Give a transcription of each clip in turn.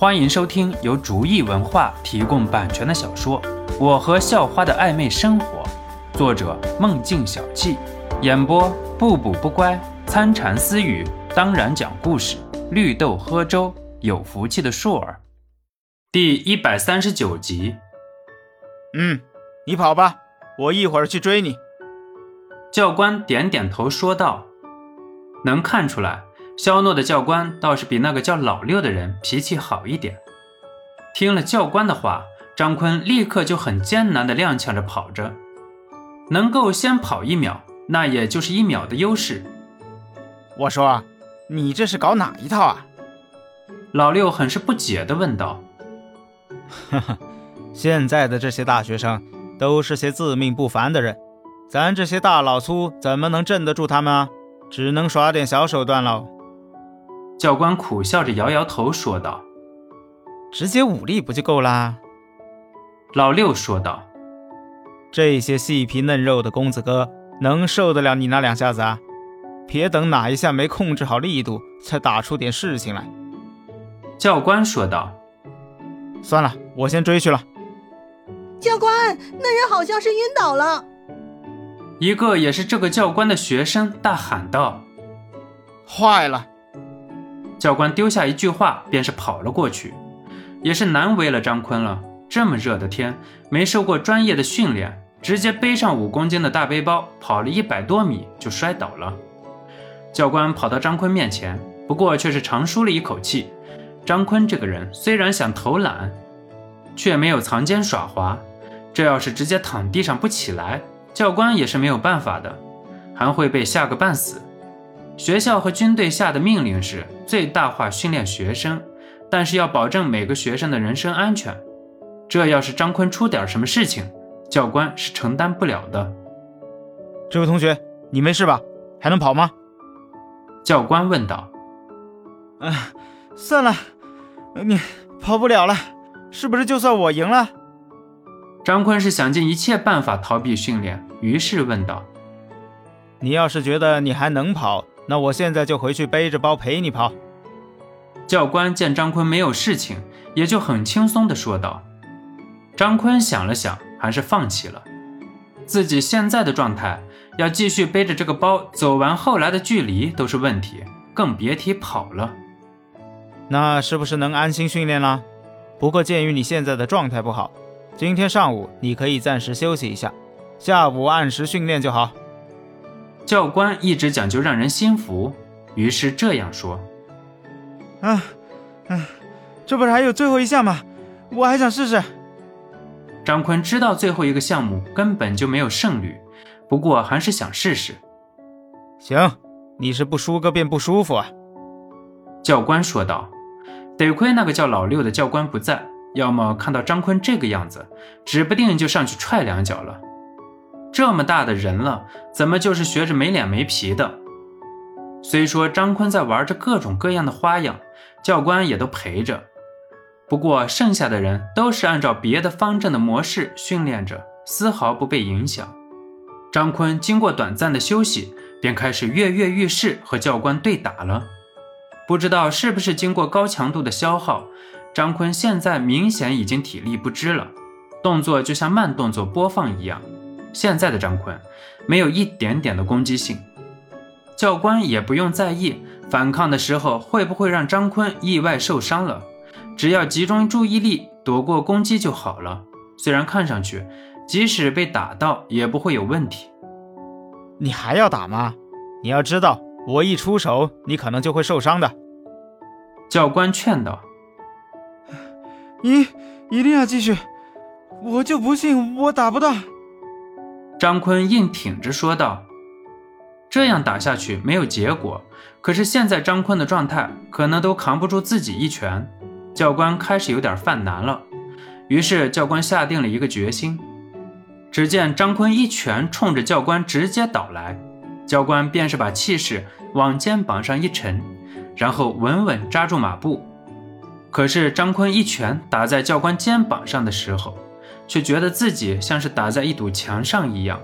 欢迎收听由竹意文化提供版权的小说《我和校花的暧昧生活》，作者梦境小憩，演播不补不乖、参禅私语，当然讲故事，绿豆喝粥，有福气的硕儿，第一百三十九集。嗯，你跑吧，我一会儿去追你。教官点点头说道：“能看出来。”肖诺的教官倒是比那个叫老六的人脾气好一点。听了教官的话，张坤立刻就很艰难地踉跄着跑着，能够先跑一秒，那也就是一秒的优势。我说，你这是搞哪一套啊？老六很是不解地问道。哈哈，现在的这些大学生都是些自命不凡的人，咱这些大老粗怎么能镇得住他们啊？只能耍点小手段喽。教官苦笑着摇摇头说道：“直接武力不就够啦？”老六说道：“这些细皮嫩肉的公子哥能受得了你那两下子啊？别等哪一下没控制好力度，才打出点事情来。”教官说道：“算了，我先追去了。”教官，那人好像是晕倒了。一个也是这个教官的学生大喊道：“坏了！”教官丢下一句话，便是跑了过去。也是难为了张坤了，这么热的天，没受过专业的训练，直接背上五公斤的大背包，跑了一百多米就摔倒了。教官跑到张坤面前，不过却是长舒了一口气。张坤这个人虽然想偷懒，却没有藏奸耍滑。这要是直接躺地上不起来，教官也是没有办法的，还会被吓个半死。学校和军队下的命令是最大化训练学生，但是要保证每个学生的人身安全。这要是张坤出点什么事情，教官是承担不了的。这位同学，你没事吧？还能跑吗？教官问道。啊，算了，你跑不了了，是不是就算我赢了？张坤是想尽一切办法逃避训练，于是问道：“你要是觉得你还能跑？”那我现在就回去背着包陪你跑。教官见张坤没有事情，也就很轻松地说道。张坤想了想，还是放弃了。自己现在的状态，要继续背着这个包走完后来的距离都是问题，更别提跑了。那是不是能安心训练了？不过鉴于你现在的状态不好，今天上午你可以暂时休息一下，下午按时训练就好。教官一直讲究让人心服，于是这样说：“啊，嗯，这不是还有最后一项吗？我还想试试。”张坤知道最后一个项目根本就没有胜率，不过还是想试试。行，你是不输个便不舒服啊？”教官说道。得亏那个叫老六的教官不在，要么看到张坤这个样子，指不定就上去踹两脚了。这么大的人了，怎么就是学着没脸没皮的？虽说张坤在玩着各种各样的花样，教官也都陪着。不过剩下的人都是按照别的方阵的模式训练着，丝毫不被影响。张坤经过短暂的休息，便开始跃跃欲试和教官对打了。不知道是不是经过高强度的消耗，张坤现在明显已经体力不支了，动作就像慢动作播放一样。现在的张坤没有一点点的攻击性，教官也不用在意反抗的时候会不会让张坤意外受伤了，只要集中注意力躲过攻击就好了。虽然看上去即使被打到也不会有问题。你还要打吗？你要知道，我一出手你可能就会受伤的。教官劝道：“一一定要继续，我就不信我打不到。”张坤硬挺着说道：“这样打下去没有结果，可是现在张坤的状态可能都扛不住自己一拳。”教官开始有点犯难了，于是教官下定了一个决心。只见张坤一拳冲着教官直接倒来，教官便是把气势往肩膀上一沉，然后稳稳扎住马步。可是张坤一拳打在教官肩膀上的时候，却觉得自己像是打在一堵墙上一样，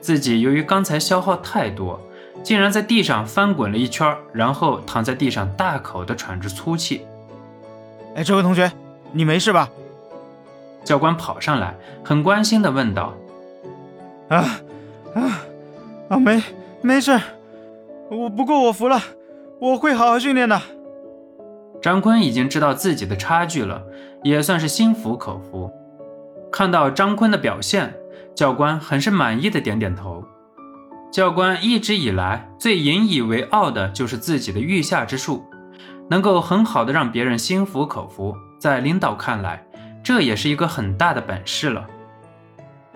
自己由于刚才消耗太多，竟然在地上翻滚了一圈，然后躺在地上大口的喘着粗气。哎，这位同学，你没事吧？教官跑上来，很关心的问道：“啊啊啊，没没事，我不过我服了，我会好好训练的。”张坤已经知道自己的差距了，也算是心服口服。看到张坤的表现，教官很是满意的点点头。教官一直以来最引以为傲的就是自己的御下之术，能够很好的让别人心服口服，在领导看来。这也是一个很大的本事了。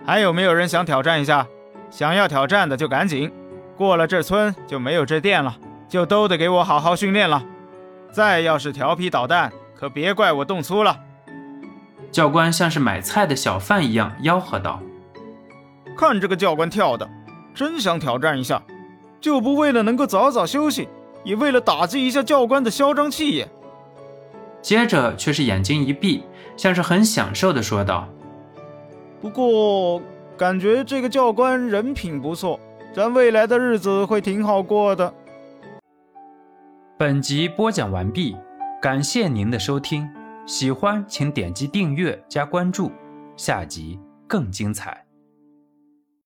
还有没有人想挑战一下？想要挑战的就赶紧，过了这村就没有这店了，就都得给我好好训练了。再要是调皮捣蛋，可别怪我动粗了。教官像是买菜的小贩一样吆喝道：“看这个教官跳的，真想挑战一下，就不为了能够早早休息，也为了打击一下教官的嚣张气焰。”接着却是眼睛一闭。像是很享受的说道：“不过感觉这个教官人品不错，咱未来的日子会挺好过的。”本集播讲完毕，感谢您的收听，喜欢请点击订阅加关注，下集更精彩。